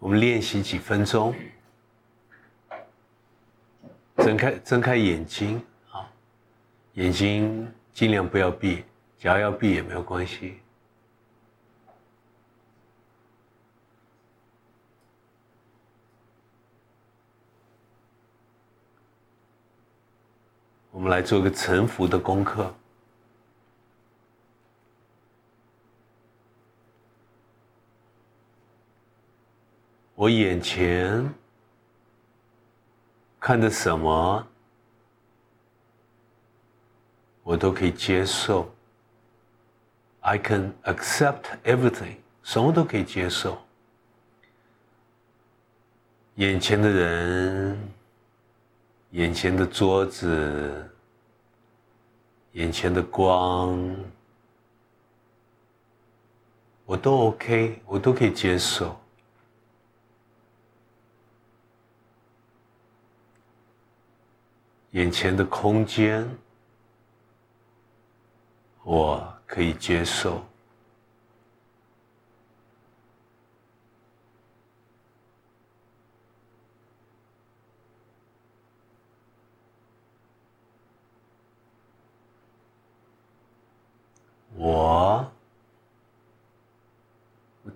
我们练习几分钟，睁开睁开眼睛啊，眼睛尽量不要闭，假如要闭也没有关系。我们来做个沉浮的功课。我眼前看的什么，我都可以接受。I can accept everything，什么都可以接受。眼前的人，眼前的桌子，眼前的光，我都 OK，我都可以接受。眼前的空间，我可以接受。我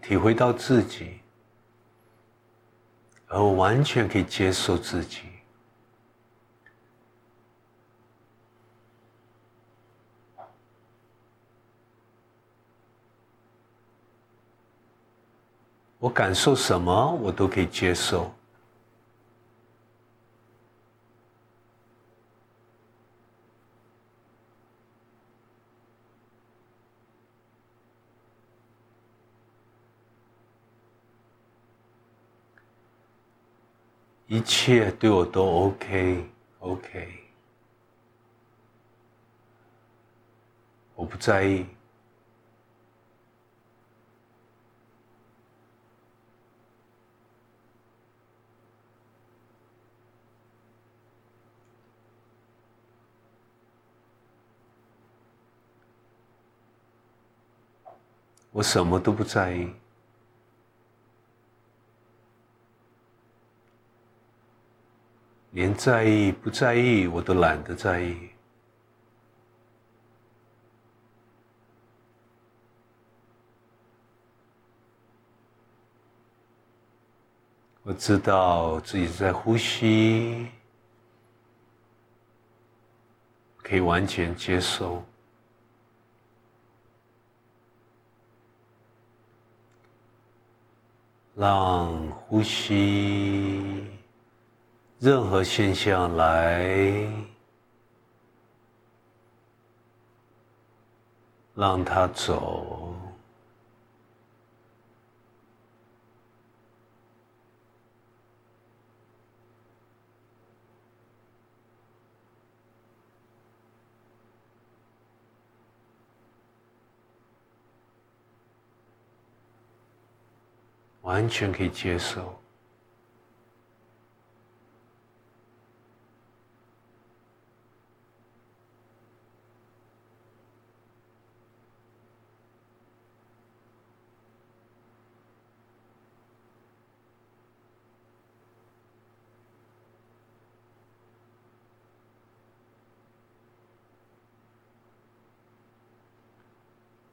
体会到自己，而我完全可以接受自己。我感受什么，我都可以接受。一切对我都 OK，OK，我不在意。我什么都不在意，连在意不在意我都懒得在意。我知道自己在呼吸，可以完全接受。让呼吸，任何现象来，让它走，完全可以接受。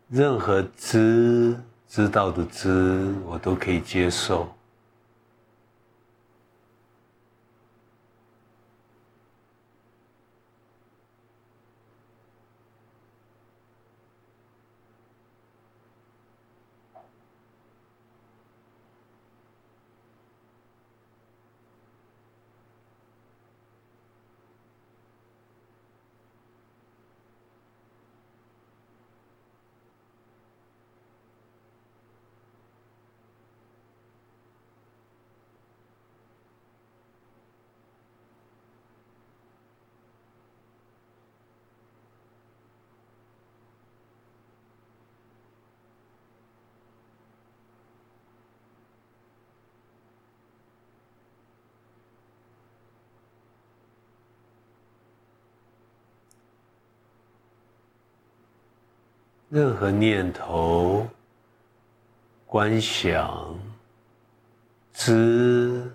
任何知。知道的知，我都可以接受。任何念头、观想、知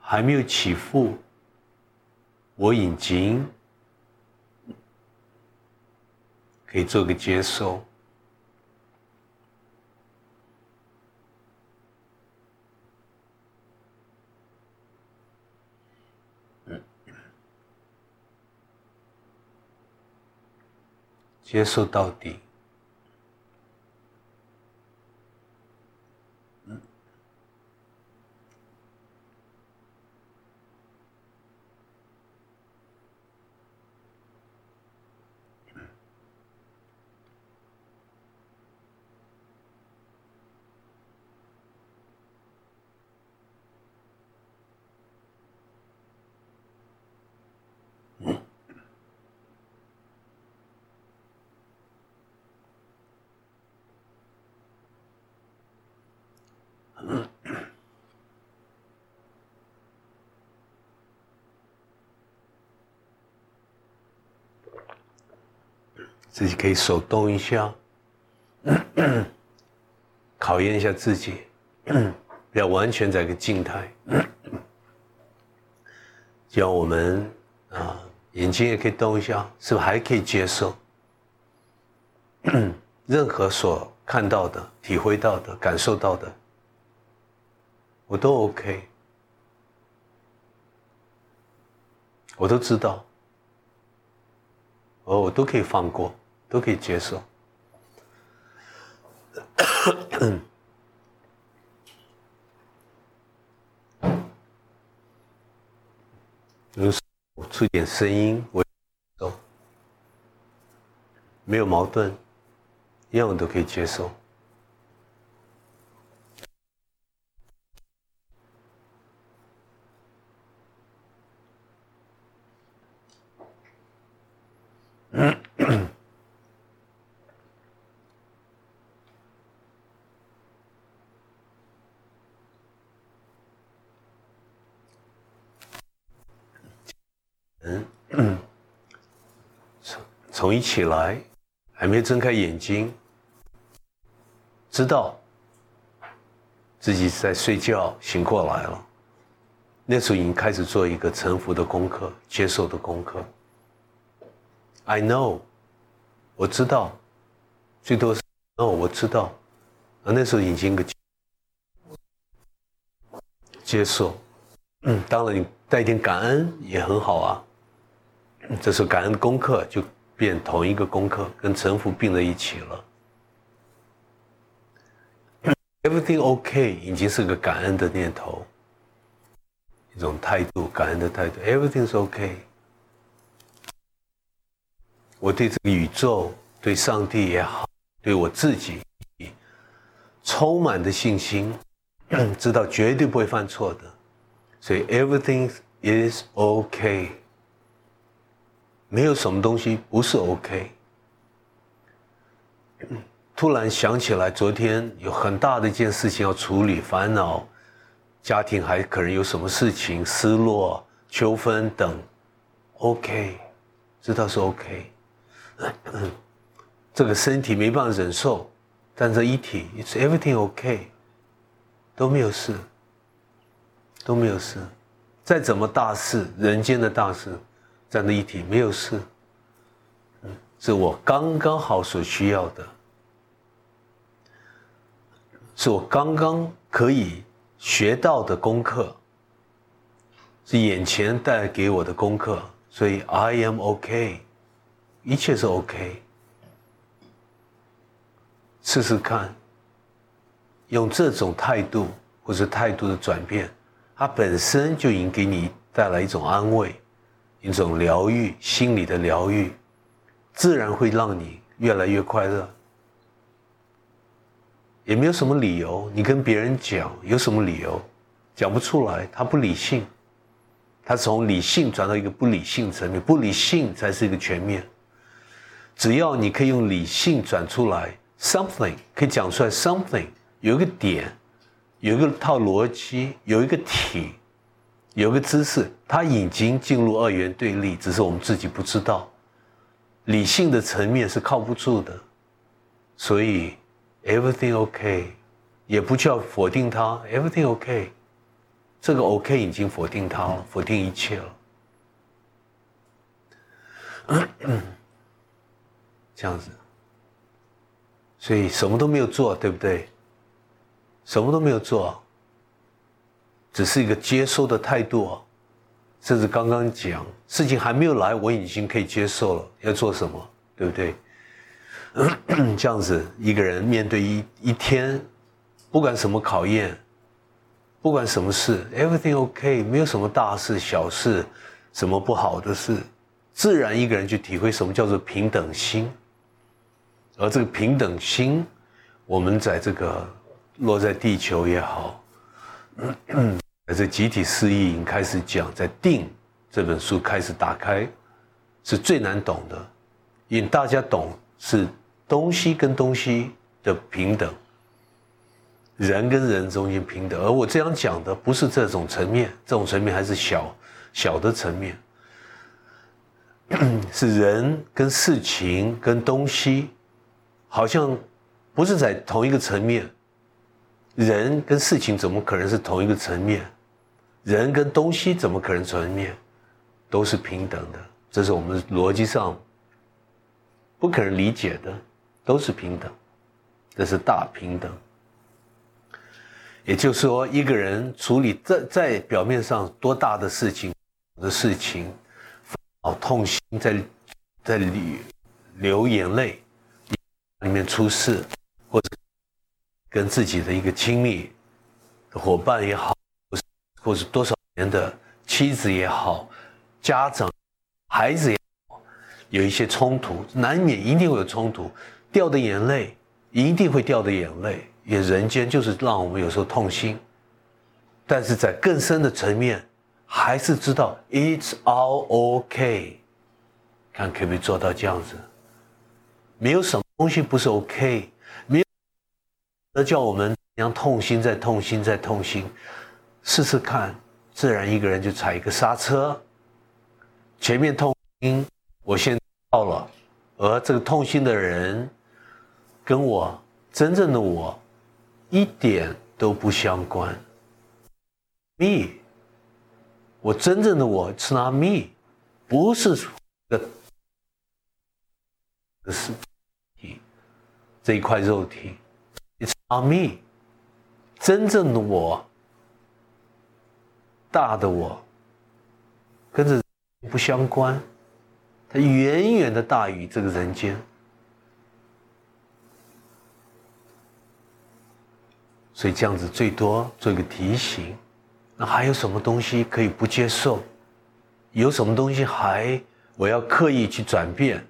还没有起伏，我已经可以做个接受。接受到底。自己可以手动一下，考验一下自己，不要完全在一个静态。叫我们啊，眼睛也可以动一下，是不是还可以接受？任何所看到的、体会到的、感受到的，我都 OK，我都知道，哦，我都可以放过。都可以接受。如出点声音，我都没有矛盾，一样都可以接受。从从一起来，还没睁开眼睛，知道自己在睡觉，醒过来了。那时候已经开始做一个臣服的功课，接受的功课。I know，我知道，最多是哦，我知道。啊，那时候已经个接受，嗯，当然你带一点感恩也很好啊。这是感恩功课就。变同一个功课跟臣服并在一起了。Everything OK 已经是个感恩的念头，一种态度，感恩的态度。Everything is OK。我对这个宇宙、对上帝也好，对我自己，充满的信心，知道绝对不会犯错的，所以 Everything is OK。没有什么东西不是 OK。突然想起来，昨天有很大的一件事情要处理，烦恼，家庭还可能有什么事情，失落、纠纷等，OK，知道是 OK。这个身体没办法忍受，但这一体，It's everything OK，都没有事，都没有事。再怎么大事，人间的大事。这样的一体没有事，是我刚刚好所需要的，是我刚刚可以学到的功课，是眼前带给我的功课，所以 I am OK，一切是 OK。试试看，用这种态度或者态度的转变，它本身就已经给你带来一种安慰。一种疗愈，心理的疗愈，自然会让你越来越快乐。也没有什么理由，你跟别人讲有什么理由，讲不出来。他不理性，他从理性转到一个不理性层面，不理性才是一个全面。只要你可以用理性转出来，something 可以讲出来，something 有一个点，有一个套逻辑，有一个体。有个姿势，它已经进入二元对立，只是我们自己不知道。理性的层面是靠不住的，所以 everything OK，也不叫否定它，everything OK。这个 OK 已经否定它了，否定一切了。这样子，所以什么都没有做，对不对？什么都没有做，只是一个接收的态度啊。甚至刚刚讲，事情还没有来，我已经可以接受了。要做什么，对不对？这样子，一个人面对一一天，不管什么考验，不管什么事，everything OK，没有什么大事小事，什么不好的事，自然一个人去体会什么叫做平等心。而这个平等心，我们在这个落在地球也好，这集体思议营开始讲，在定这本书开始打开，是最难懂的，因大家懂是东西跟东西的平等，人跟人中间平等。而我这样讲的不是这种层面，这种层面还是小小的层面，是人跟事情跟东西。好像不是在同一个层面，人跟事情怎么可能是同一个层面？人跟东西怎么可能层面都是平等的？这是我们逻辑上不可能理解的，都是平等，这是大平等。也就是说，一个人处理在在表面上多大的事情的事情，好痛心，在在流流眼泪。里面出事，或者跟自己的一个亲密伙伴也好，或者多少年的妻子也好，家长、孩子也好，有一些冲突，难免一定会有冲突，掉的眼泪一定会掉的眼泪，也人间就是让我们有时候痛心，但是在更深的层面，还是知道 it's all OK，看可不可以做到这样子，没有什么。东西不是 OK，没有，那叫我们样痛心再痛心再痛心，试试看，自然一个人就踩一个刹车。前面痛心，我先到了，而这个痛心的人，跟我真正的我，一点都不相关。Me，我真正的我是 not me，不是的，是。这一块肉体，It's not me，真正的我，大的我，跟着不相关，它远远的大于这个人间，所以这样子最多做一个提醒。那还有什么东西可以不接受？有什么东西还我要刻意去转变？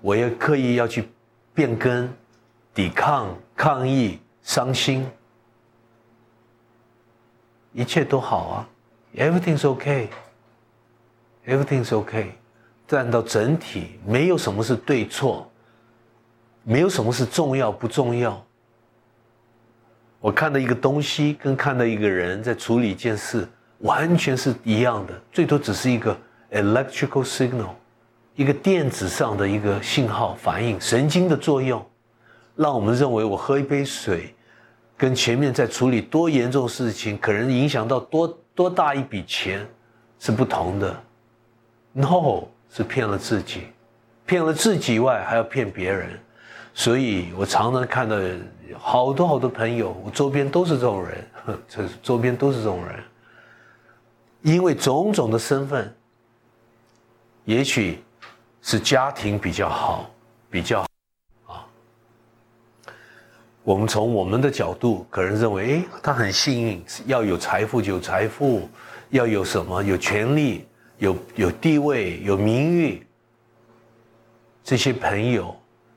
我要刻意要去变更？抵抗、抗议、伤心，一切都好啊，everything's okay，everything's okay。站到整体，没有什么是对错，没有什么是重要不重要。我看到一个东西，跟看到一个人在处理一件事，完全是一样的，最多只是一个 electrical signal，一个电子上的一个信号反应，神经的作用。让我们认为我喝一杯水，跟前面在处理多严重事情，可能影响到多多大一笔钱，是不同的。No，是骗了自己，骗了自己以外还要骗别人。所以我常常看到好多好多朋友，我周边都是这种人，这周边都是这种人，因为种种的身份，也许是家庭比较好，比较。我们从我们的角度，可能认为，哎，他很幸运，要有财富就有财富，要有什么有权利，有有地位，有名誉。这些朋友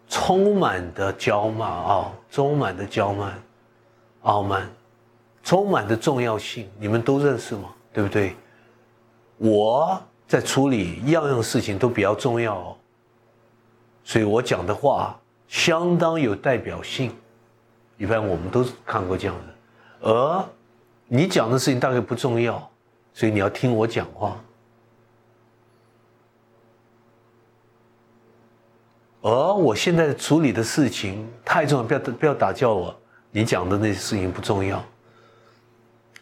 充满的骄慢啊，充满的骄慢、傲慢，充满的重要性，你们都认识吗？对不对？我在处理样样事情都比较重要，哦，所以我讲的话相当有代表性。一般我们都看过这样的，而你讲的事情大概不重要，所以你要听我讲话。而我现在处理的事情太重要，不要不要打搅我，你讲的那些事情不重要。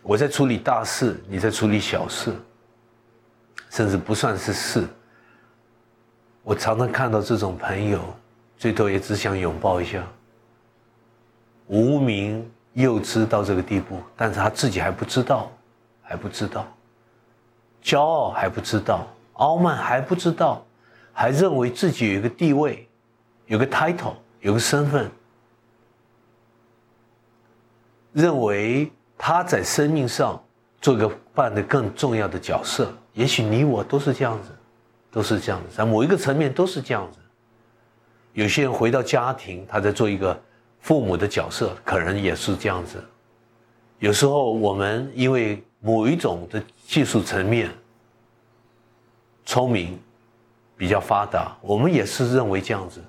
我在处理大事，你在处理小事，甚至不算是事。我常常看到这种朋友，最多也只想拥抱一下。无名幼稚到这个地步，但是他自己还不知道，还不知道，骄傲还不知道，傲慢还不知道，还认为自己有一个地位，有个 title，有个身份，认为他在生命上做个扮的更重要的角色。也许你我都是这样子。都是这样子，在某一个层面都是这样子。有些人回到家庭，他在做一个父母的角色，可能也是这样子。有时候我们因为某一种的技术层面聪明比较发达，我们也是认为这样子。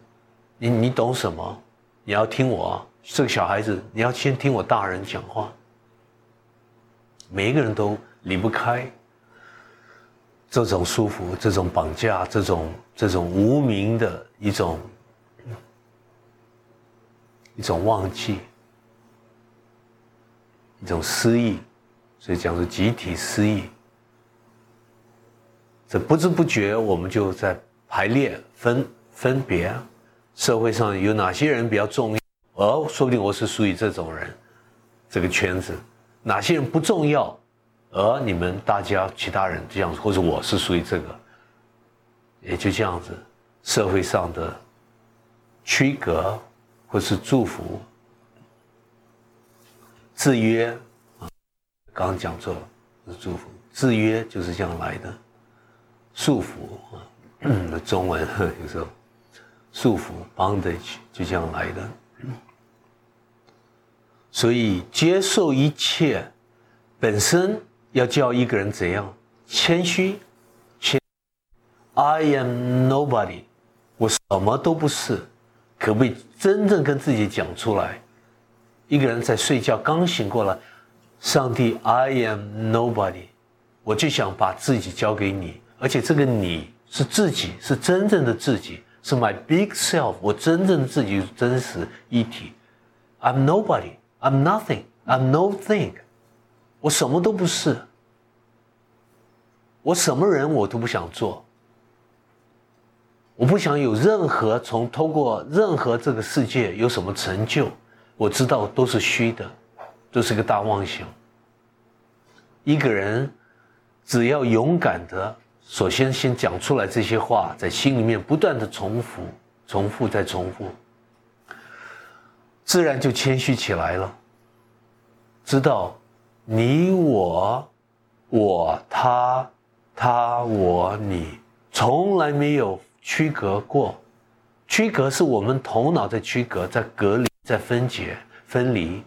你你懂什么？你要听我这个小孩子，你要先听我大人讲话。每一个人都离不开。这种束缚，这种绑架，这种这种无名的一种一种忘记，一种失忆，所以讲是集体失忆。这不知不觉，我们就在排列分分别，社会上有哪些人比较重要？哦，说不定我是属于这种人，这个圈子，哪些人不重要？而你们大家其他人这样，或者我是属于这个，也就这样子，社会上的区隔或是祝福、制约啊，刚刚讲错了，是祝福，制约就是这样来的，束缚啊，中文 有时候束缚 （bondage） 就这样来的，所以接受一切本身。要教一个人怎样谦虚，谦。I am nobody，我什么都不是，可不可以真正跟自己讲出来？一个人在睡觉刚醒过来，上帝，I am nobody，我就想把自己交给你，而且这个你是自己，是真正的自己，是 my big self，我真正自己真实一体。I'm nobody，I'm nothing，I'm no thing。我什么都不是，我什么人我都不想做，我不想有任何从通过任何这个世界有什么成就，我知道都是虚的，都是个大妄想。一个人只要勇敢的，首先先讲出来这些话，在心里面不断的重复、重复再重复，自然就谦虚起来了，知道。你我，我他，他我你，从来没有区隔过。区隔是我们头脑在区隔，在隔离，在分解、分离。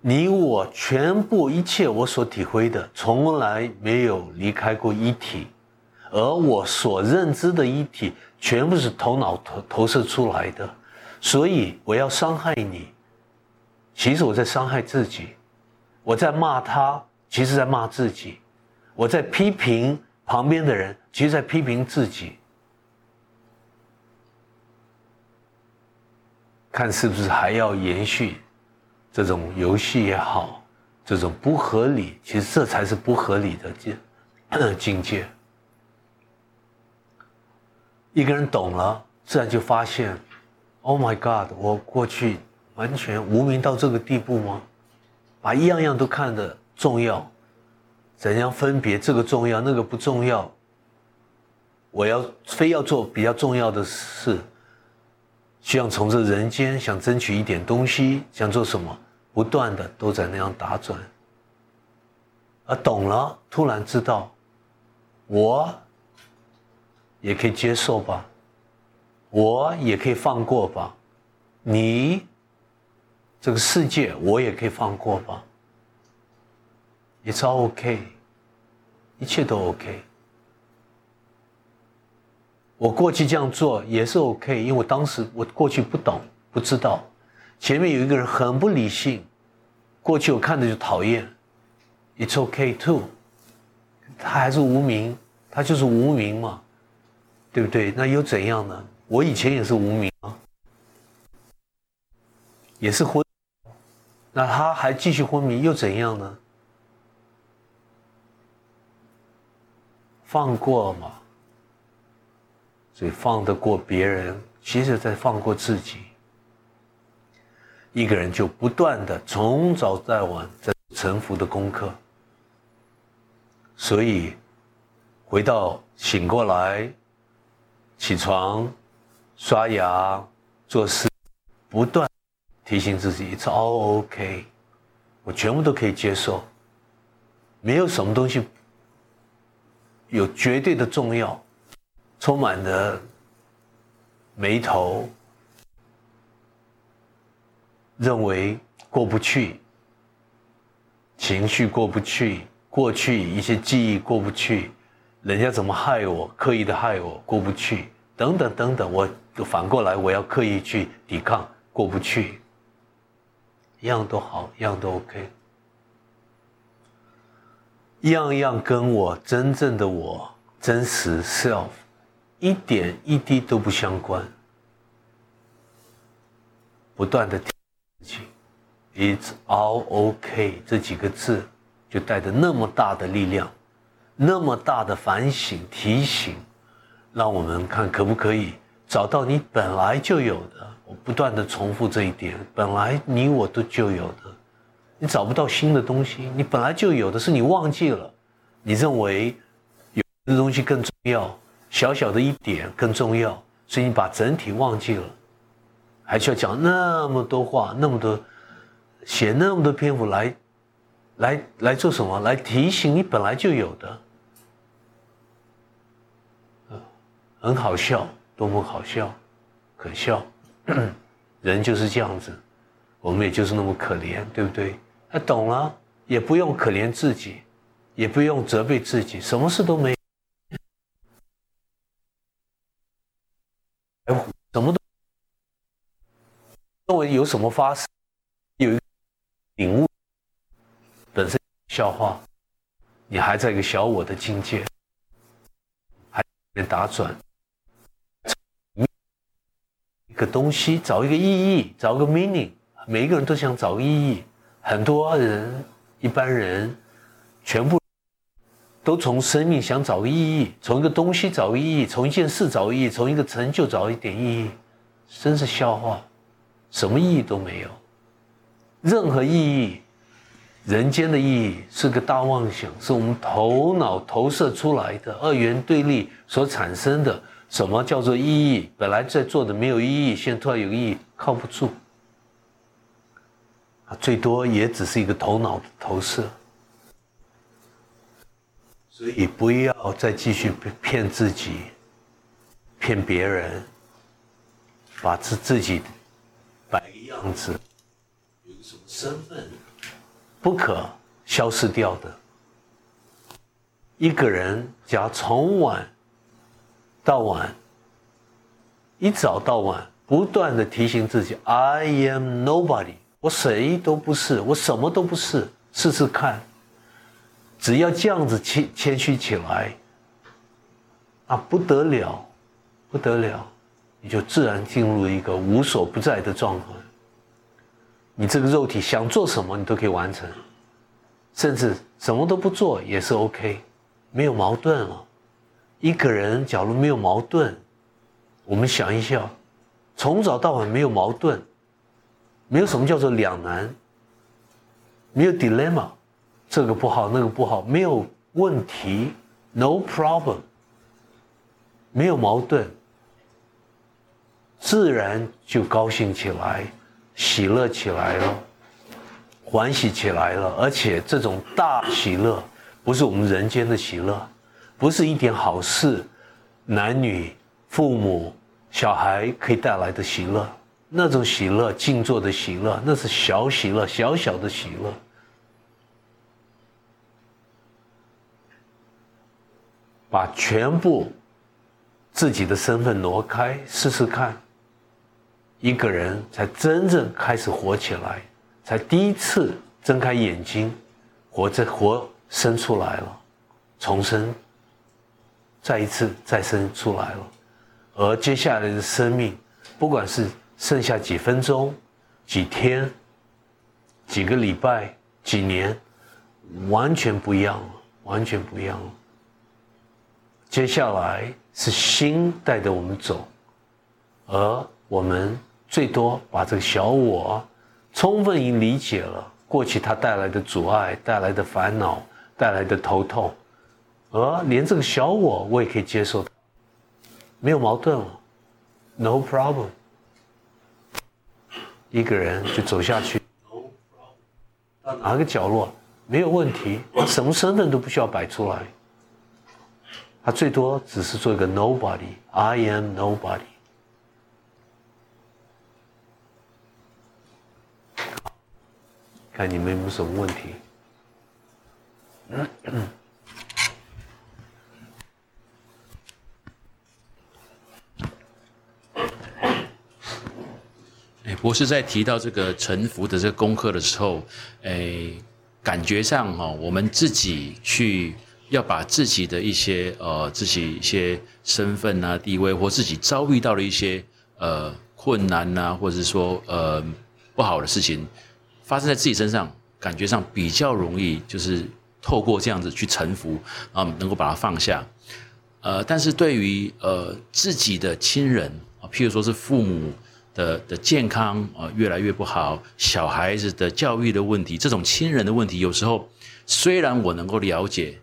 你我全部一切我所体会的，从来没有离开过一体，而我所认知的一体，全部是头脑投投射出来的。所以我要伤害你。其实我在伤害自己，我在骂他，其实在骂自己；我在批评旁边的人，其实在批评自己。看是不是还要延续这种游戏也好，这种不合理，其实这才是不合理的境境界。一个人懂了，自然就发现：“Oh my God！我过去。”完全无名到这个地步吗？把一样样都看得重要，怎样分别这个重要，那个不重要？我要非要做比较重要的事，希望从这人间想争取一点东西，想做什么，不断的都在那样打转。而懂了，突然知道，我也可以接受吧，我也可以放过吧，你。这个世界我也可以放过吧，It's all OK，一切都 OK。我过去这样做也是 OK，因为我当时我过去不懂不知道，前面有一个人很不理性，过去我看着就讨厌，It's OK too，他还是无名，他就是无名嘛，对不对？那又怎样呢？我以前也是无名啊。也是昏，那他还继续昏迷又怎样呢？放过嘛，所以放得过别人，其实在放过自己。一个人就不断的从早到晚在沉浮的功课，所以回到醒过来，起床，刷牙，做事，不断提醒自己，It's all OK，我全部都可以接受，没有什么东西有绝对的重要，充满了眉头。认为过不去，情绪过不去，过去一些记忆过不去，人家怎么害我，刻意的害我过不去，等等等等，我反过来我要刻意去抵抗，过不去，一样都好，一样都 OK，样样跟我真正的我真实 self 一点一滴都不相关，不断的提醒。It's all OK，这几个字就带着那么大的力量，那么大的反省提醒，让我们看可不可以找到你本来就有的。我不断的重复这一点，本来你我都就有的，你找不到新的东西，你本来就有的是你忘记了，你认为有的东西更重要，小小的一点更重要，所以你把整体忘记了，还需要讲那么多话，那么多。写那么多篇幅来，来来做什么？来提醒你本来就有的，很好笑，多么好笑，可笑，人就是这样子，我们也就是那么可怜，对不对？他懂了，也不用可怜自己，也不用责备自己，什么事都没，哎什么都，认为有什么发生，有一。领悟本身笑话，你还在一个小我的境界，还在打转，一个东西找一个意义，找个 meaning，每一个人都想找个意义，很多人一般人全部都从生命想找个意义，从一个东西找个意义，从一件事找意义，从一个成就找一点意义，真是笑话，什么意义都没有。任何意义，人间的意义是个大妄想，是我们头脑投射出来的二元对立所产生的。什么叫做意义？本来在做的没有意义，现在突然有意义，靠不住。最多也只是一个头脑的投射。所以不要再继续骗自己，骗别人，把自自己摆个样子。有什么身份不可消失掉的。一个人，假如从晚到晚，一早到晚，不断的提醒自己：“I am nobody，我谁都不是，我什么都不是。”试试看，只要这样子谦谦虚起来，啊，不得了，不得了，你就自然进入一个无所不在的状态。你这个肉体想做什么，你都可以完成，甚至什么都不做也是 OK，没有矛盾了。一个人假如没有矛盾，我们想一下，从早到晚没有矛盾，没有什么叫做两难，没有 dilemma，这个不好那个不好，没有问题，no problem，没有矛盾，自然就高兴起来。喜乐起来了，欢喜起来了，而且这种大喜乐不是我们人间的喜乐，不是一点好事，男女、父母、小孩可以带来的喜乐，那种喜乐、静坐的喜乐，那是小喜乐、小小的喜乐。把全部自己的身份挪开，试试看。一个人才真正开始活起来，才第一次睁开眼睛，活着活生出来了，重生，再一次再生出来了，而接下来的生命，不管是剩下几分钟，几天、几个礼拜、几年，完全不一样了，完全不一样了。接下来是心带着我们走，而我们最多把这个小我充分已理解了过去它带来的阻碍、带来的烦恼、带来的头痛，而连这个小我我也可以接受，没有矛盾了，no problem。一个人就走下去，哪个角落没有问题，什么身份都不需要摆出来，他最多只是做一个 nobody，I am nobody。看你们有没有什么问题？博士在提到这个沉浮的这个功课的时候，诶，感觉上哈，我们自己去要把自己的一些呃自己一些身份啊、地位或自己遭遇到的一些呃困难呐，或者是说呃不好的事情发生在自己身上，感觉上比较容易，就是透过这样子去臣服啊，能够把它放下。呃，但是对于呃自己的亲人啊，譬如说是父母。的的健康啊越来越不好，小孩子的教育的问题，这种亲人的问题，有时候虽然我能够了解，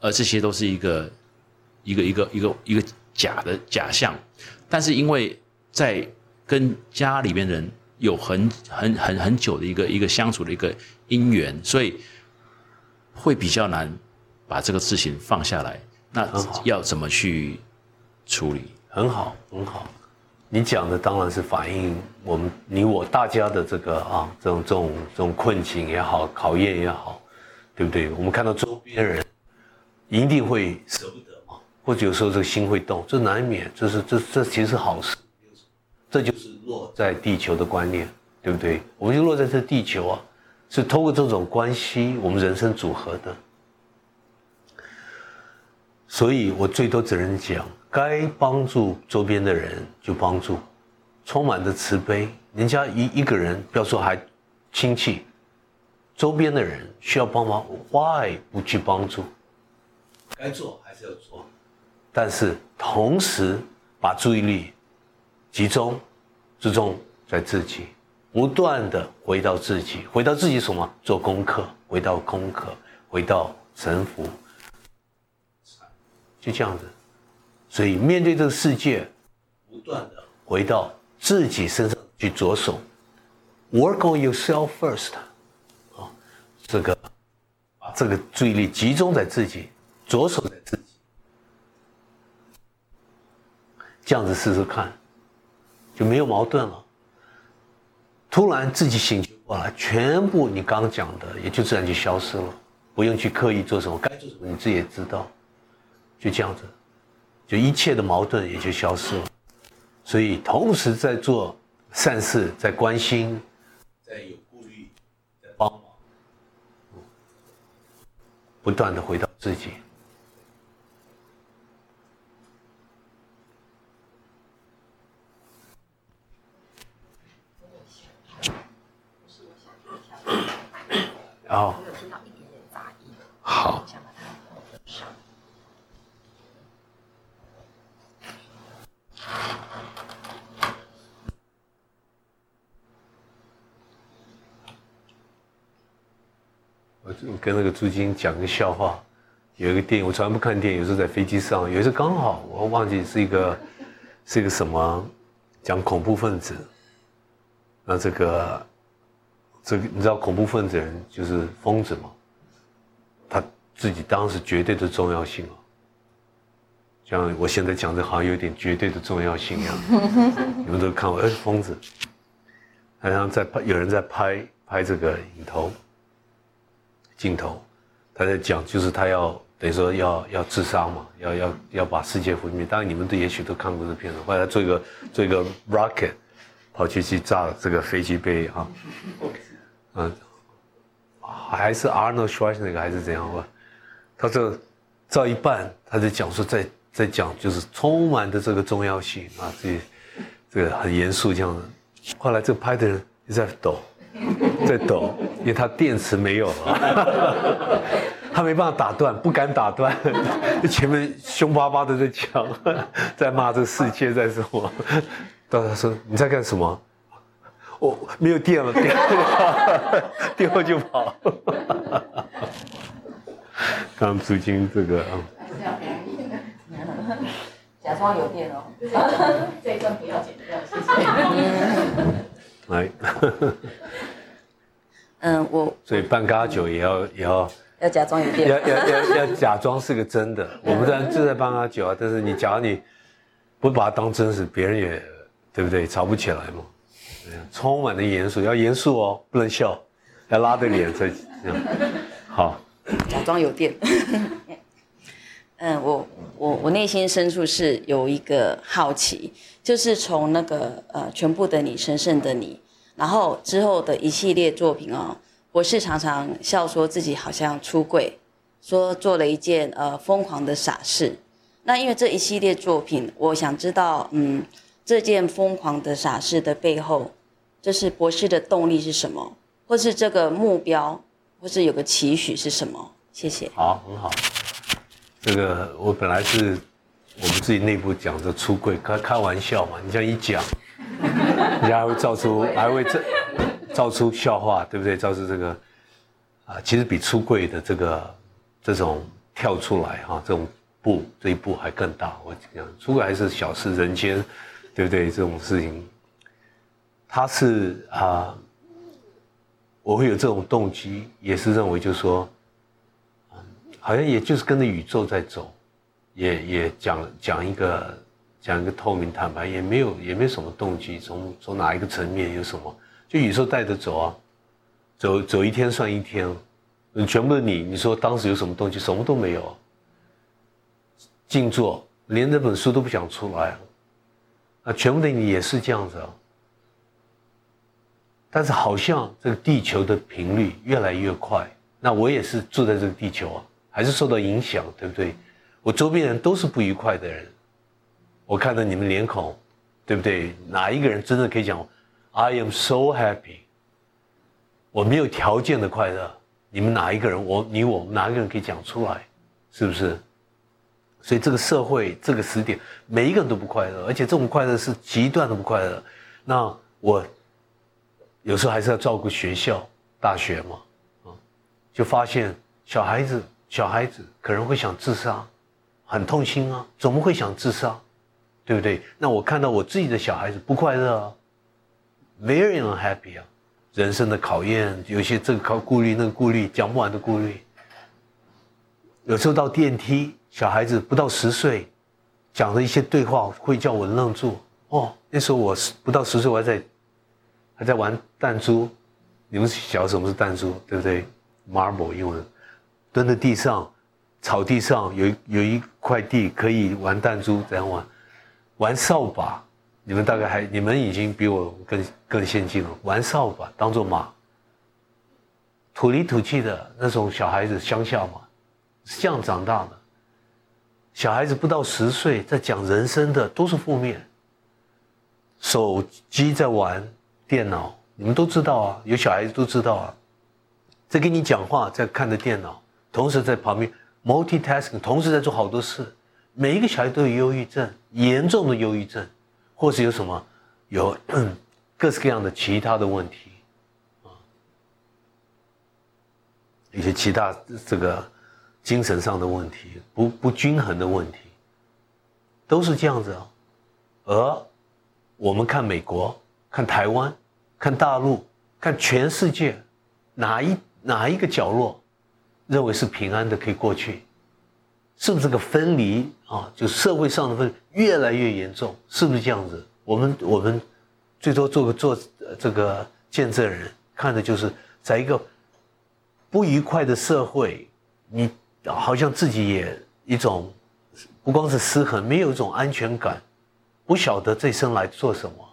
呃，这些都是一个一个一个一个一个假的假象，但是因为在跟家里边人有很很很很久的一个一个相处的一个因缘，所以会比较难把这个事情放下来。那要怎么去处理？很好，很好。你讲的当然是反映我们你我大家的这个啊，这种这种这种困境也好，考验也好，对不对？我们看到周边人一定会舍不得嘛，或者有时候这个心会动，这难免，这是这这其实是好事，这就是落在地球的观念，对不对？我们就落在这地球啊，是通过这种关系，我们人生组合的，所以我最多只能讲。该帮助周边的人就帮助，充满着慈悲。人家一一个人，不要说还亲戚，周边的人需要帮忙，why 不去帮助？该做还是要做，但是同时把注意力集中、注重在自己，不断的回到自己，回到自己什么？做功课，回到功课，回到神服，就这样子。所以，面对这个世界，不断的回到自己身上去着手，work on yourself first，啊，这个把这个注意力集中在自己，着手在自己，这样子试试看，就没有矛盾了。突然自己醒过来，全部你刚刚讲的也就自然就消失了，不用去刻意做什么，该做什么你自己也知道，就这样子。就一切的矛盾也就消失了，所以同时在做善事，在关心，在有顾虑，在帮忙，不断的回到自己。然我跟那个朱军讲个笑话，有一个电影，我从来不看电影，有时候在飞机上，有一次刚好我忘记是一个是一个什么，讲恐怖分子，那这个这个你知道恐怖分子人就是疯子嘛，他自己当时绝对的重要性哦，像我现在讲的好像有点绝对的重要性一样，你们都看我，哎，疯子，好像在拍，有人在拍拍这个影头。镜头，他在讲，就是他要等于说要要自杀嘛，要要要把世界毁灭。当然你们都也许都看过这片子，后来做一个做一个 rocket，跑去去炸这个飞机杯啊，嗯，还是 Arnold Schwarzenegger 还是怎样吧？他这照一半，他在讲说在在讲就是充满的这个重要性啊，这这个很严肃这样的。后来这个拍的人一直在抖，在抖，因为它电池没有了，他没办法打断，不敢打断，前面凶巴巴的在讲，在骂这世界，在什么？到他说你在干什么？我没有电了，电电话就跑。刚租金这个啊，假装有电哦，这一段不要剪掉，谢谢。来，嗯，我 所以办咖酒也要也要要假装有要电，要要要假装是个真的。我们当然就在办咖酒啊，但是你假如你不把它当真实，别人也对不对？吵不起来嘛。充满的严肃，要严肃哦，不能笑，要拉着脸才这样。好，假装有电。嗯，我我我内心深处是有一个好奇，就是从那个呃全部的你神圣的你，然后之后的一系列作品哦，我是常常笑说自己好像出柜，说做了一件呃疯狂的傻事。那因为这一系列作品，我想知道，嗯，这件疯狂的傻事的背后，就是博士的动力是什么，或是这个目标，或是有个期许是什么？谢谢。好，很好。这个我本来是我们自己内部讲的出柜，开开玩笑嘛。你这样一讲，人家还会造出还会造造出笑话，对不对？造出这个啊，其实比出柜的这个这种跳出来哈、这种步这一步还更大。我讲出柜还是小事人间，对不对？这种事情，他是啊，我会有这种动机，也是认为就是说。好像也就是跟着宇宙在走，也也讲讲一个讲一个透明坦白，也没有也没有什么动机，从从哪一个层面有什么，就宇宙带着走啊，走走一天算一天，全部的你，你说当时有什么动机？什么都没有，静坐，连这本书都不想出来，啊，全部的你也是这样子啊，但是好像这个地球的频率越来越快，那我也是住在这个地球啊。还是受到影响，对不对？我周边人都是不愉快的人，我看到你们脸孔，对不对？哪一个人真的可以讲 “I am so happy”？我没有条件的快乐，你们哪一个人？我你我哪一个人可以讲出来？是不是？所以这个社会这个时点，每一个人都不快乐，而且这种快乐是极端的不快乐。那我有时候还是要照顾学校、大学嘛，啊，就发现小孩子。小孩子可能会想自杀，很痛心啊！怎么会想自杀？对不对？那我看到我自己的小孩子不快乐啊，very unhappy 啊！人生的考验，有些这个考顾虑，那个顾虑，讲不完的顾虑。有时候到电梯，小孩子不到十岁，讲的一些对话会叫我愣住。哦，那时候我不到十岁，我还在还在玩弹珠。你们晓得什么是弹珠，对不对？Marble 英文。蹲在地上，草地上有有一块地可以玩弹珠，怎样玩？玩扫把，你们大概还你们已经比我更更先进了。玩扫把当做马，土里土气的那种小孩子，乡下嘛，是这样长大的。小孩子不到十岁，在讲人生的都是负面。手机在玩电脑，你们都知道啊，有小孩子都知道啊，在跟你讲话，在看着电脑。同时在旁边 multitasking，同时在做好多事。每一个小孩都有忧郁症，严重的忧郁症，或是有什么有各式各样的其他的问题啊，一些其他这个精神上的问题，不不均衡的问题，都是这样子啊。而我们看美国、看台湾、看大陆、看全世界，哪一哪一个角落？认为是平安的，可以过去，是不是个分离啊？就社会上的分越来越严重，是不是这样子？我们我们最多做个做这个见证人，看的就是在一个不愉快的社会，你好像自己也一种不光是失衡，没有一种安全感，不晓得这生来做什么，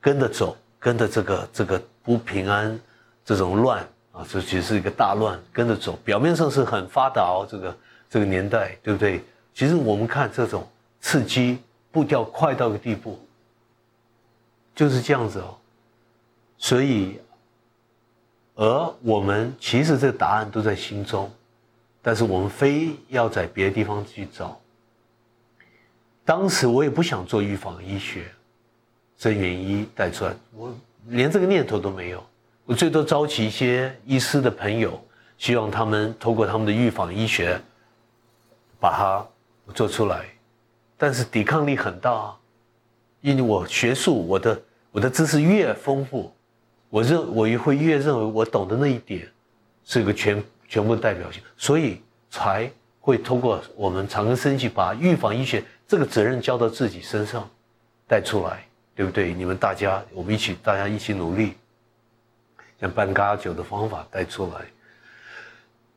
跟着走，跟着这个这个不平安，这种乱。啊，这其实是一个大乱，跟着走。表面上是很发达哦，这个这个年代，对不对？其实我们看这种刺激步调快到个地步，就是这样子哦。所以，而我们其实这个答案都在心中，但是我们非要在别的地方去找。当时我也不想做预防医学，真元医带出来，我连这个念头都没有。我最多召集一些医师的朋友，希望他们通过他们的预防医学，把它做出来。但是抵抗力很大，因为我学术，我的我的知识越丰富，我认我也会越认为我懂的那一点，是一个全全部代表性，所以才会通过我们长庚生计把预防医学这个责任交到自己身上，带出来，对不对？你们大家，我们一起，大家一起努力。像半嘎酒的方法带出来，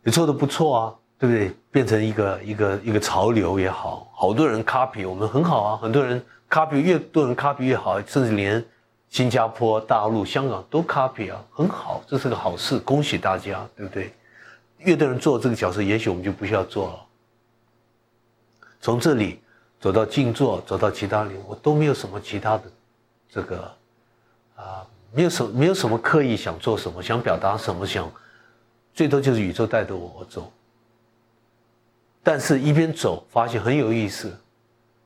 也做的不错啊，对不对？变成一个一个一个潮流也好，好多人 copy 我们很好啊，很多人 copy 越多人 copy 越好，甚至连新加坡、大陆、香港都 copy 啊，很好，这是个好事，恭喜大家，对不对？越多人做这个角色，也许我们就不需要做了。从这里走到静坐，走到其他里，我都没有什么其他的这个啊。没有什么没有什么刻意想做什么，想表达什么，想最多就是宇宙带着我走。但是，一边走发现很有意思，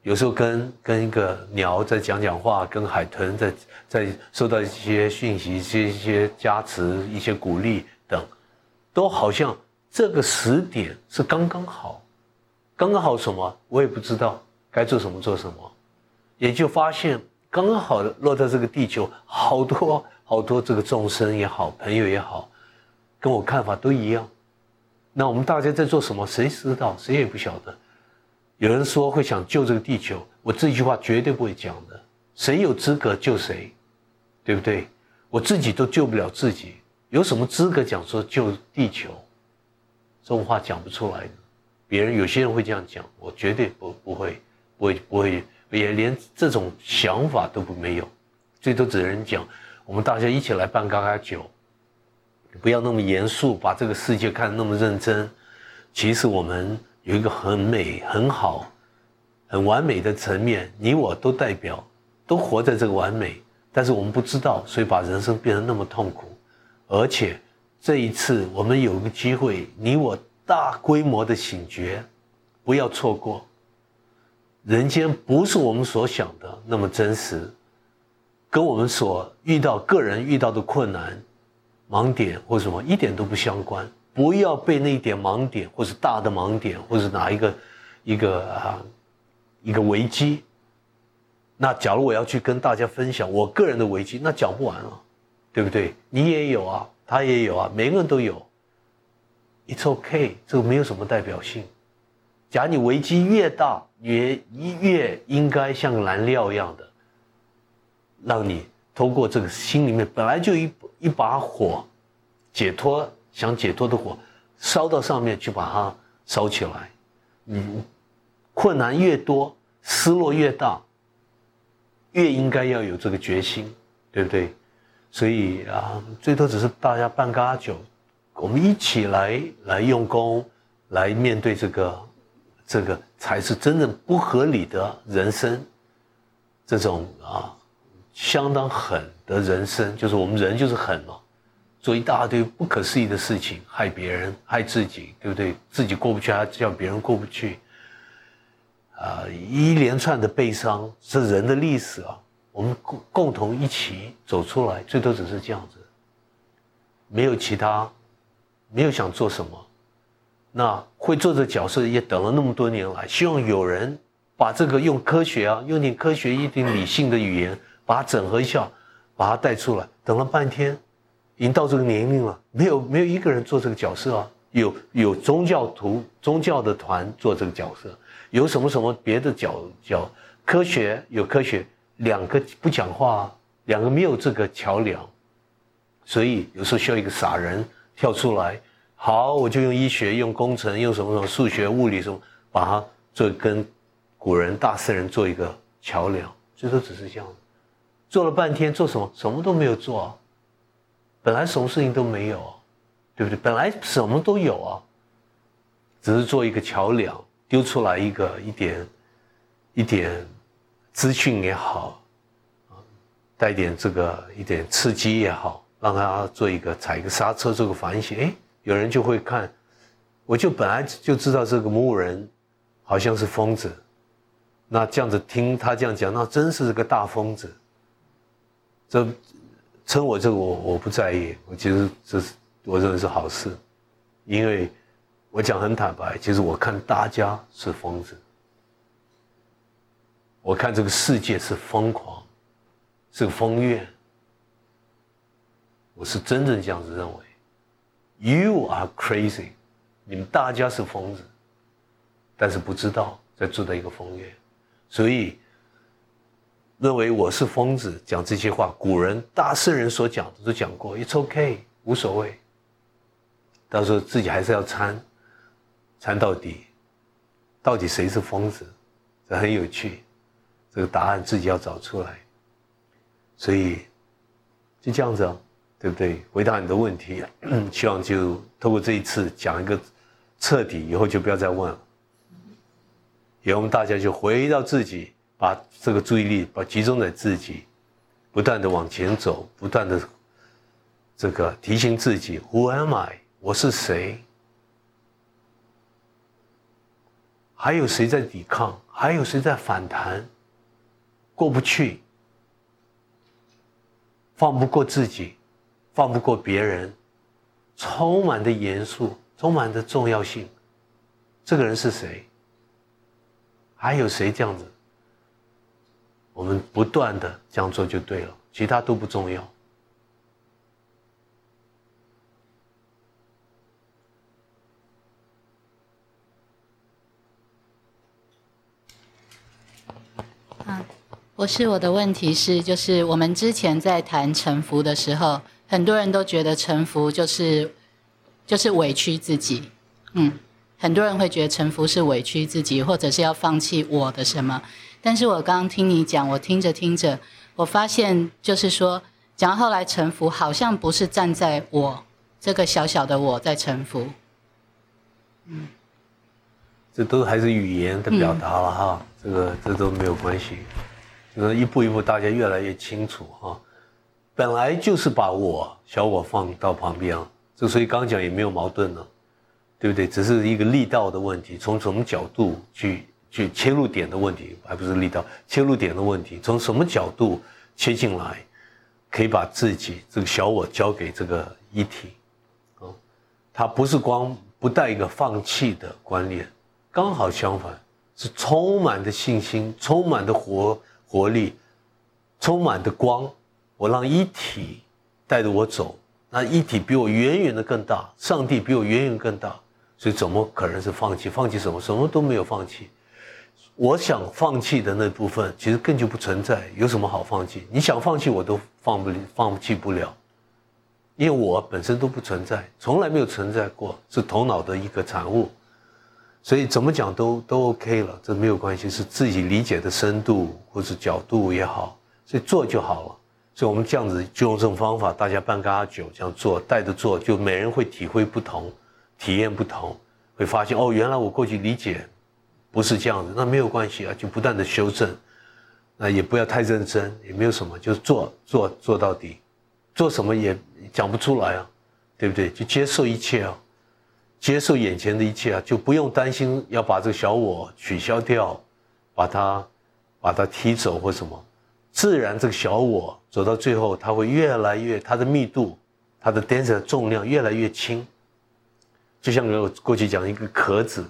有时候跟跟一个鸟在讲讲话，跟海豚在在收到一些讯息、一些一些加持、一些鼓励等，都好像这个时点是刚刚好，刚刚好什么我也不知道该做什么做什么，也就发现。刚刚好落在这个地球，好多好多这个众生也好，朋友也好，跟我看法都一样。那我们大家在做什么？谁知道？谁也不晓得。有人说会想救这个地球，我这句话绝对不会讲的。谁有资格救谁？对不对？我自己都救不了自己，有什么资格讲说救地球？这种话讲不出来的。别人有些人会这样讲，我绝对不不会，不会不会。也连这种想法都不没有，最多只能讲，我们大家一起来办嘎嘎酒，不要那么严肃，把这个世界看得那么认真。其实我们有一个很美、很好、很完美的层面，你我都代表，都活在这个完美，但是我们不知道，所以把人生变得那么痛苦。而且这一次我们有个机会，你我大规模的醒觉，不要错过。人间不是我们所想的那么真实，跟我们所遇到个人遇到的困难、盲点或什么一点都不相关。不要被那一点盲点，或是大的盲点，或是哪一个一个啊一个危机。那假如我要去跟大家分享我个人的危机，那讲不完了，对不对？你也有啊，他也有啊，每个人都有。It's OK，这个没有什么代表性。假如你危机越大，越越应该像燃料一样的，让你通过这个心里面本来就一一把火，解脱想解脱的火，烧到上面去把它烧起来。你困难越多，失落越大，越应该要有这个决心，对不对？所以啊，最多只是大家办个阿九，我们一起来来用功，来面对这个。这个才是真正不合理的人生，这种啊，相当狠的人生，就是我们人就是狠嘛，做一大堆不可思议的事情，害别人，害自己，对不对？自己过不去，还叫别人过不去，啊，一连串的悲伤是人的历史啊，我们共共同一起走出来，最多只是这样子，没有其他，没有想做什么。那会做这角色也等了那么多年来，希望有人把这个用科学啊，用点科学一点理性的语言，把它整合一下，把它带出来。等了半天，已经到这个年龄了，没有 没有一个人做这个角色啊。有有宗教徒、宗教的团做这个角色，有什么什么别的角角，科学有科学，两个不讲话，两个没有这个桥梁，所以有时候需要一个傻人跳出来。好，我就用医学、用工程、用什么什么数学、物理什么，把它做跟古人大圣人做一个桥梁。最多只是这样，做了半天做什么？什么都没有做！本来什么事情都没有，对不对？本来什么都有啊，只是做一个桥梁，丢出来一个一点一点资讯也好，啊，带点这个一点刺激也好，让他做一个踩一个刹车，做个反省。哎，有人就会看，我就本来就知道这个牧人好像是疯子，那这样子听他这样讲，那真是个大疯子。这称我这个我我不在意，我其实这是我认为是好事，因为我讲很坦白，其实我看大家是疯子，我看这个世界是疯狂。是个风月，我是真正这样子认为。You are crazy，你们大家是疯子，但是不知道在住在一个风月，所以认为我是疯子，讲这些话。古人大圣人所讲的都讲过，It's OK，无所谓。到时候自己还是要参，参到底，到底谁是疯子？这很有趣，这个答案自己要找出来。所以就这样子啊，对不对？回答你的问题，希望就透过这一次讲一个彻底，以后就不要再问了。以后我们大家就回到自己，把这个注意力把集中在自己，不断的往前走，不断的这个提醒自己：Who am I？我是谁？还有谁在抵抗？还有谁在反弹？过不去。放不过自己，放不过别人，充满的严肃，充满的重要性。这个人是谁？还有谁这样子？我们不断的这样做就对了，其他都不重要。啊不是我的问题是，就是我们之前在谈臣服的时候，很多人都觉得臣服就是就是委屈自己，嗯，很多人会觉得臣服是委屈自己，或者是要放弃我的什么。但是我刚刚听你讲，我听着听着，我发现就是说，讲到后来臣服，好像不是站在我这个小小的我在臣服，嗯，这都还是语言的表达了哈，这个这都没有关系。就是一步一步，大家越来越清楚哈。本来就是把我小我放到旁边啊，这所以刚讲也没有矛盾呢，对不对？只是一个力道的问题，从什么角度去去切入点的问题，还不是力道切入点的问题，从什么角度切进来，可以把自己这个小我交给这个一体，啊，它不是光不带一个放弃的观念，刚好相反，是充满的信心，充满的活。活力，充满的光，我让一体带着我走，那一体比我远远的更大，上帝比我远远更大，所以怎么可能是放弃？放弃什么？什么都没有放弃。我想放弃的那部分，其实根本就不存在。有什么好放弃？你想放弃，我都放不放弃不了，因为我本身都不存在，从来没有存在过，是头脑的一个产物。所以怎么讲都都 OK 了，这没有关系，是自己理解的深度或者角度也好，所以做就好了。所以我们这样子就用这种方法，大家半嘎酒这样做，带着做，就每人会体会不同，体验不同，会发现哦，原来我过去理解不是这样子，那没有关系啊，就不断的修正，那也不要太认真，也没有什么，就做做做到底，做什么也讲不出来啊，对不对？就接受一切啊。接受眼前的一切啊，就不用担心要把这个小我取消掉，把它，把它踢走或什么，自然这个小我走到最后，它会越来越，它的密度，它的 denser 重量越来越轻。就像我过去讲一个壳子，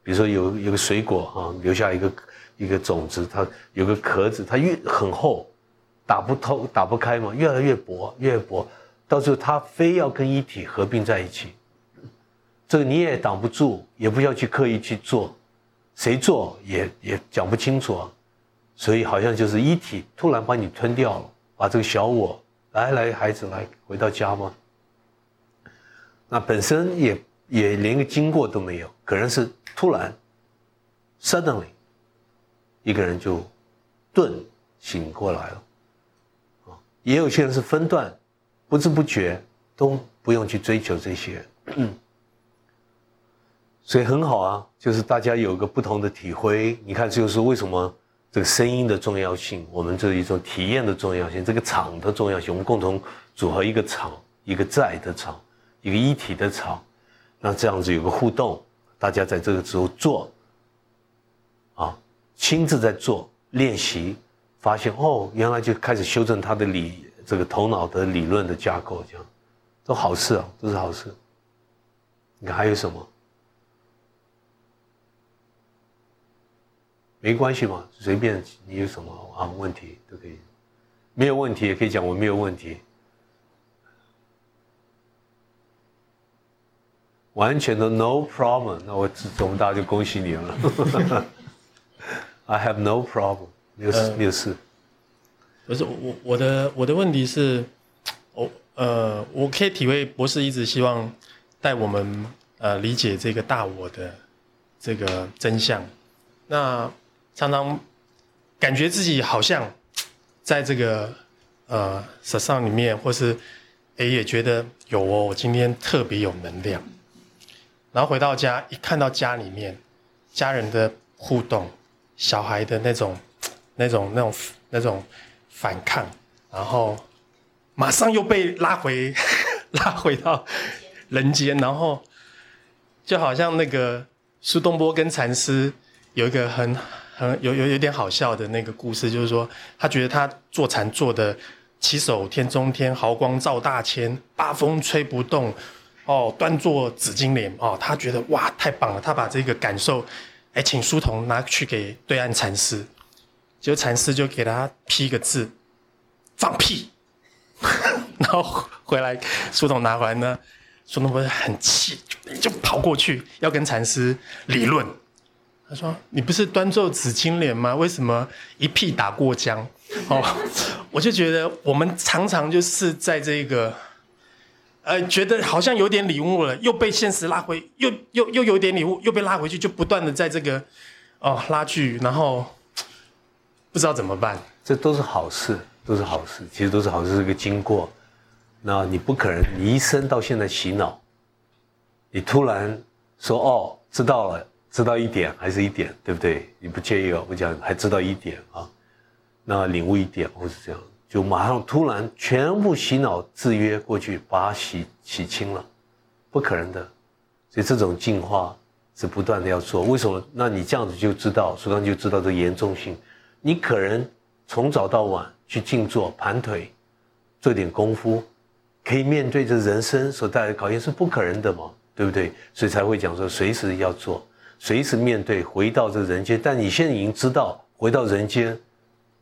比如说有有个水果啊，留下一个一个种子，它有个壳子，它越很厚，打不透打不开嘛，越来越薄，越薄，到最后它非要跟一体合并在一起。这个你也挡不住，也不要去刻意去做，谁做也也讲不清楚啊，所以好像就是一体突然把你吞掉了，把这个小我来来孩子来回到家吗？那本身也也连个经过都没有，可能是突然，suddenly，一个人就顿醒过来了，啊，也有些人是分段，不知不觉都不用去追求这些。所以很好啊，就是大家有个不同的体会。你看，这就是为什么这个声音的重要性，我们这一种体验的重要性，这个场的重要性，我们共同组合一个场，一个在的场，一个一体的场，那这样子有个互动，大家在这个时候做，啊，亲自在做练习，发现哦，原来就开始修正他的理，这个头脑的理论的架构，这样，都好事啊，都是好事。你看还有什么？没关系嘛，随便你有什么啊问题都可以，没有问题也可以讲我没有问题，完全的 no problem，那我这么大就恭喜你了。I have no problem，没有事没有事。不是我我的我的问题是，我呃我可以体会博士一直希望带我们呃理解这个大我的这个真相，那。常常感觉自己好像在这个呃手上里面，或是诶也觉得有哦，我今天特别有能量。然后回到家一看到家里面家人的互动，小孩的那种那种那种那种反抗，然后马上又被拉回 拉回到人间，然后就好像那个苏东坡跟禅师有一个很。很有有有点好笑的那个故事，就是说他觉得他坐禅坐的起手天中天，毫光照大千，八风吹不动，哦，端坐紫金莲，哦，他觉得哇太棒了，他把这个感受，哎，请书童拿去给对岸禅师，就禅师就给他批个字，放屁，然后回来书童拿回来呢，书童不是很气，就跑过去要跟禅师理论。他说：“你不是端坐紫金莲吗？为什么一屁打过江？”哦，我就觉得我们常常就是在这个，呃，觉得好像有点礼物了，又被现实拉回，又又又有点礼物，又被拉回去，就不断的在这个哦拉锯，然后不知道怎么办。这都是好事，都是好事，其实都是好事，是个经过。那你不可能，你一生到现在洗脑，你突然说哦，知道了。知道一点还是一点，对不对？你不介意哦？我讲还知道一点啊，那领悟一点，或是这样，就马上突然全部洗脑制约过去，把它洗洗清了，不可能的。所以这种进化是不断的要做。为什么？那你这样子就知道，苏刚就知道这严重性。你可能从早到晚去静坐盘腿，做点功夫，可以面对这人生所带来的考验是不可能的嘛？对不对？所以才会讲说随时要做。随时面对回到这人间，但你现在已经知道回到人间，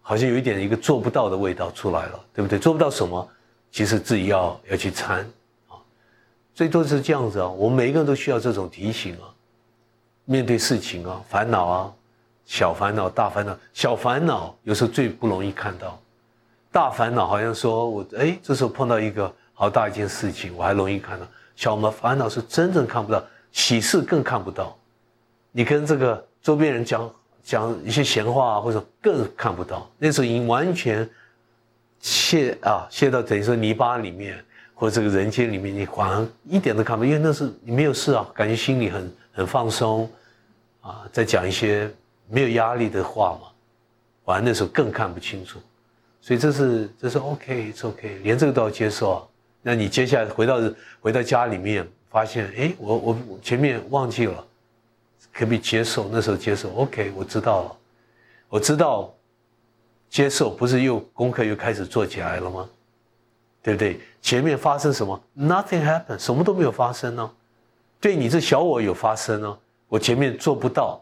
好像有一点一个做不到的味道出来了，对不对？做不到什么？其实自己要要去参啊，最多是这样子啊。我们每一个人都需要这种提醒啊。面对事情啊，烦恼啊，小烦恼、大烦恼，小烦恼有时候最不容易看到，大烦恼好像说我哎，这时候碰到一个好大一件事情，我还容易看到。小烦恼是真正看不到，喜事更看不到。你跟这个周边人讲讲一些闲话啊，或者更看不到，那时候已经完全陷啊陷到等于说泥巴里面，或者这个人间里面，你反而一点都看不到，因为那是你没有事啊，感觉心里很很放松，啊，在讲一些没有压力的话嘛，反而那时候更看不清楚，所以这是这是 OK，it's OK，连这个都要接受啊。那你接下来回到回到家里面，发现哎，我我前面忘记了。可不可以接受？那时候接受，OK，我知道了，我知道，接受不是又功课又开始做起来了吗？对不对？前面发生什么？Nothing happened，什么都没有发生呢？对你这小我有发生呢？我前面做不到，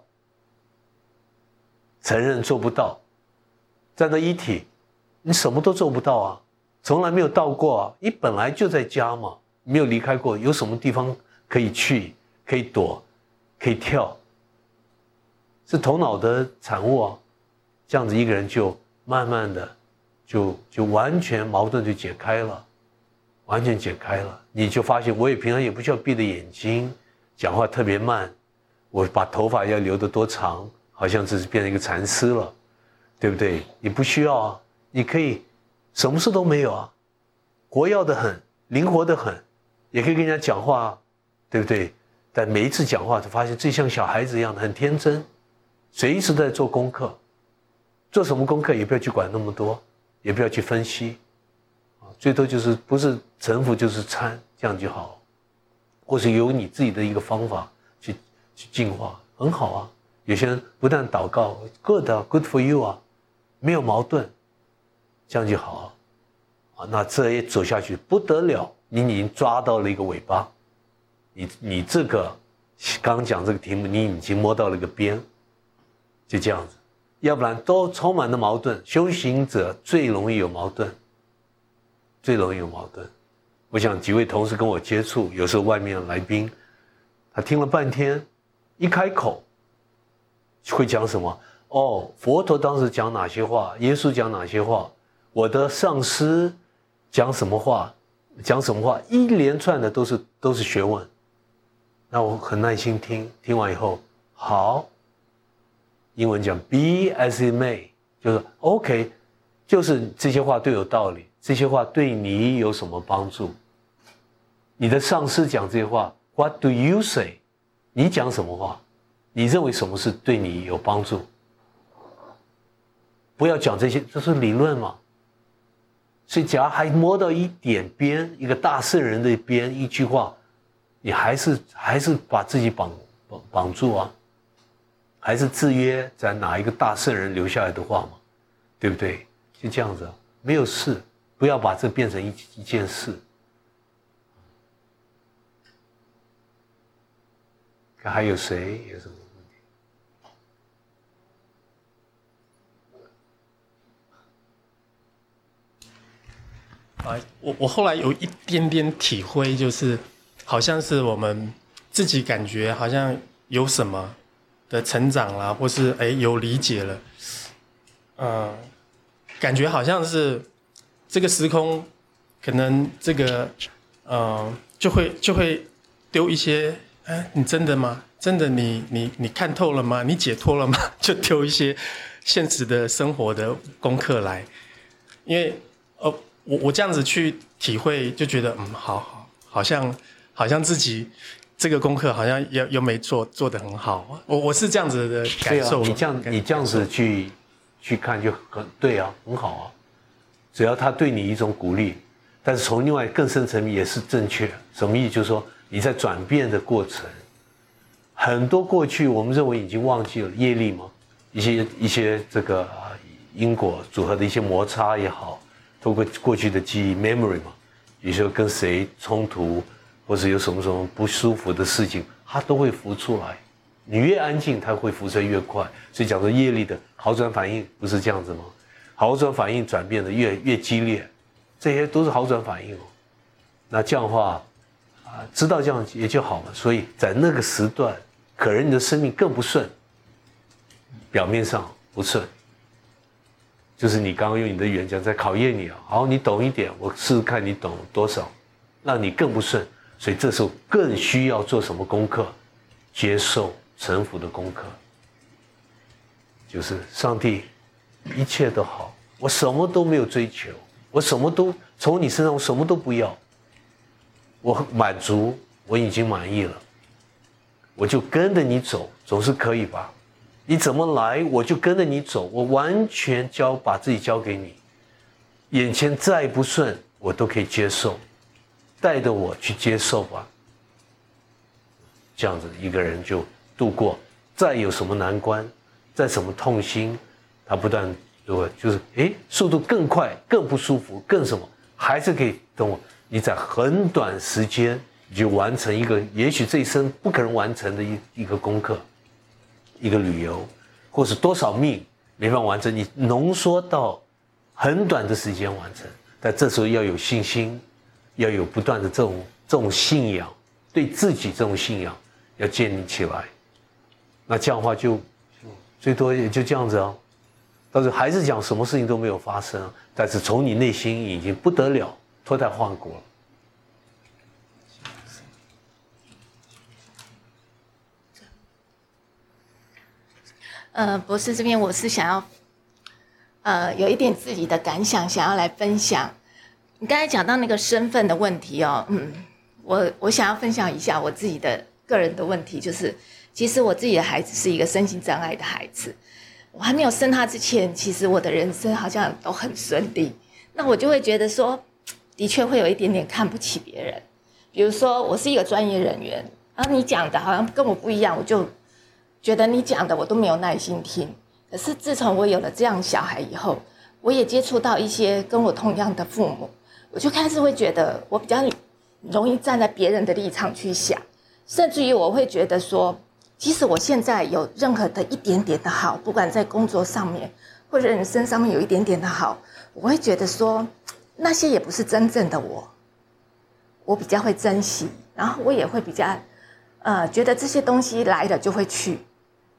承认做不到，站在一体，你什么都做不到啊，从来没有到过啊，你本来就在家嘛，没有离开过，有什么地方可以去，可以躲？可以跳，是头脑的产物啊！这样子一个人就慢慢的，就就完全矛盾就解开了，完全解开了。你就发现，我也平常也不需要闭着眼睛，讲话特别慢，我把头发要留得多长，好像只是变成一个禅师了，对不对？你不需要啊，你可以什么事都没有啊，活跃的很，灵活的很，也可以跟人家讲话，对不对？但每一次讲话，就发现最像小孩子一样的很天真，随时在做功课，做什么功课也不要去管那么多，也不要去分析，啊，最多就是不是臣服就是参，这样就好，或是有你自己的一个方法去去进化，很好啊。有些人不但祷告，good 啊，good for you 啊，没有矛盾，这样就好啊。啊，那这一走下去不得了，你已经抓到了一个尾巴，你你这个刚讲这个题目，你已经摸到了一个边，就这样子。要不然都充满了矛盾，修行者最容易有矛盾，最容易有矛盾。我想几位同事跟我接触，有时候外面来宾，他听了半天，一开口会讲什么？哦，佛陀当时讲哪些话？耶稣讲哪些话？我的上司讲什么话？讲什么话？一连串的都是都是学问。那我很耐心听，听完以后，好。英文讲 “be as it may”，就是 OK，就是这些话都有道理，这些话对你有什么帮助？你的上司讲这些话，What do you say？你讲什么话？你认为什么是对你有帮助？不要讲这些，这是理论嘛。所以，假如还摸到一点边，一个大圣人的边，一句话，你还是还是把自己绑绑绑住啊。还是制约在哪一个大圣人留下来的话嘛，对不对？就这样子，没有事，不要把这变成一一件事。看还有谁有什么问题？啊，我我后来有一点点体会，就是好像是我们自己感觉好像有什么。的成长啦，或是哎有理解了，嗯，感觉好像是这个时空，可能这个呃就会就会丢一些，哎，你真的吗？真的你你你看透了吗？你解脱了吗？就丢一些现实的生活的功课来，因为呃我我这样子去体会，就觉得嗯好好，好像好像自己。这个功课好像又又没做做得很好，我我是这样子的感受。你这样你这样子去去看就很对啊，很好啊。只要他对你一种鼓励，但是从另外更深层面也是正确。什么意思？就是说你在转变的过程，很多过去我们认为已经忘记了业力嘛，一些一些这个因果组合的一些摩擦也好，通过过去的记忆 memory 嘛，有时候跟谁冲突。或者有什么什么不舒服的事情，它都会浮出来。你越安静，它会浮生越快。所以讲说业力的好转反应不是这样子吗？好转反应转变的越越激烈，这些都是好转反应哦。那这样的话，啊，知道这样也就好了。所以在那个时段，可能你的生命更不顺，表面上不顺，就是你刚刚用你的语言讲在考验你啊。好，你懂一点，我试试看你懂多少，让你更不顺。所以这时候更需要做什么功课？接受臣服的功课，就是上帝，一切都好，我什么都没有追求，我什么都从你身上，我什么都不要，我满足，我已经满意了，我就跟着你走，总是可以吧？你怎么来，我就跟着你走，我完全交把自己交给你，眼前再不顺，我都可以接受。带着我去接受吧，这样子一个人就度过。再有什么难关，再什么痛心，他不断如果就是哎，速度更快，更不舒服，更什么，还是可以等我。你在很短时间你就完成一个，也许这一生不可能完成的一一个功课，一个旅游，或是多少命没法完成，你浓缩到很短的时间完成。但这时候要有信心。要有不断的这种这种信仰，对自己这种信仰要建立起来。那这样的话就最多也就这样子啊。但是还是讲什么事情都没有发生，但是从你内心已经不得了，脱胎换骨了。呃，博士这边我是想要，呃，有一点自己的感想，想要来分享。你刚才讲到那个身份的问题哦，嗯，我我想要分享一下我自己的个人的问题，就是其实我自己的孩子是一个身心障碍的孩子，我还没有生他之前，其实我的人生好像都很顺利。那我就会觉得说，的确会有一点点看不起别人。比如说，我是一个专业人员，然后你讲的好像跟我不一样，我就觉得你讲的我都没有耐心听。可是自从我有了这样小孩以后，我也接触到一些跟我同样的父母，我就开始会觉得我比较容易站在别人的立场去想，甚至于我会觉得说。即使我现在有任何的一点点的好，不管在工作上面或者人生上面有一点点的好，我会觉得说那些也不是真正的我。我比较会珍惜，然后我也会比较呃觉得这些东西来了就会去，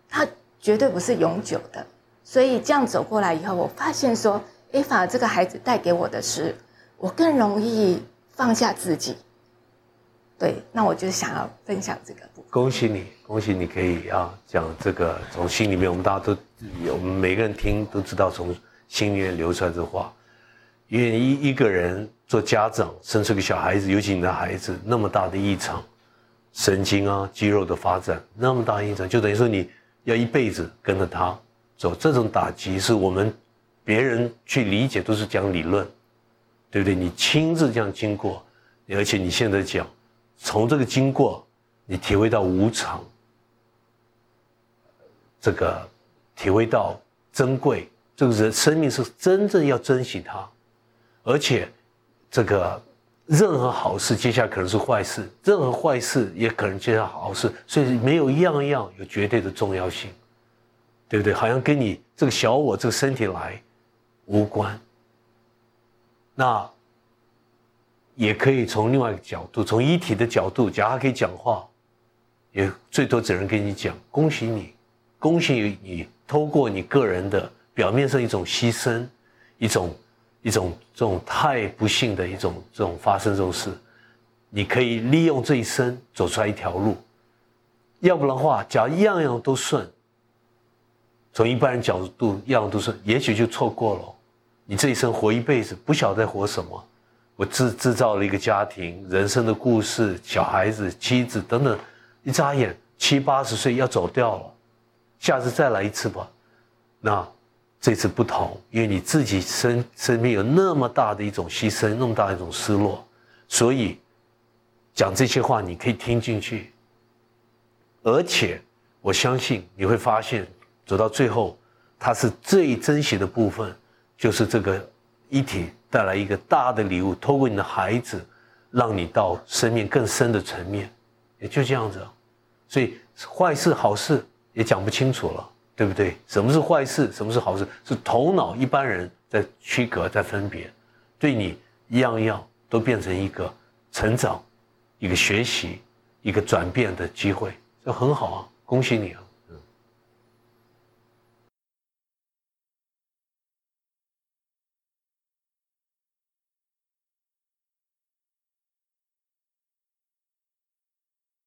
它绝对不是永久的。所以这样走过来以后，我发现说，哎，反而这个孩子带给我的是，我更容易放下自己。对，那我就想要分享这个。恭喜你，恭喜你可以啊讲这个从心里面，我们大家都，我们每个人听都知道从心里面流出来这话。因为一一个人做家长生出个小孩子，尤其你的孩子那么大的异常，神经啊肌肉的发展那么大异常，就等于说你要一辈子跟着他走，这种打击是我们别人去理解都是讲理论，对不对？你亲自这样经过，而且你现在讲从这个经过。你体会到无常，这个体会到珍贵，这个人生命是真正要珍惜它，而且这个任何好事接下来可能是坏事，任何坏事也可能接下来好事，所以没有样样有绝对的重要性，对不对？好像跟你这个小我这个身体来无关。那也可以从另外一个角度，从一体的角度，假如他可以讲话。也最多只能跟你讲，恭喜你，恭喜你，通过你个人的表面上一种牺牲，一种一种这种太不幸的一种这种发生这种事，你可以利用这一生走出来一条路，要不然的话，假如样样都顺，从一般人角度样样都顺，也许就错过了，你这一生活一辈子不晓得活什么，我制制造了一个家庭，人生的故事，小孩子、妻子等等。一眨眼，七八十岁要走掉了，下次再来一次吧。那这次不同，因为你自己生生命有那么大的一种牺牲，那么大的一种失落，所以讲这些话你可以听进去。而且我相信你会发现，走到最后，它是最珍惜的部分，就是这个一体带来一个大的礼物，透过你的孩子，让你到生命更深的层面。也就这样子，所以坏事好事也讲不清楚了，对不对？什么是坏事，什么是好事，是头脑一般人在区隔、在分别，对你一样一样都变成一个成长、一个学习、一个转变的机会，这很好啊！恭喜你啊！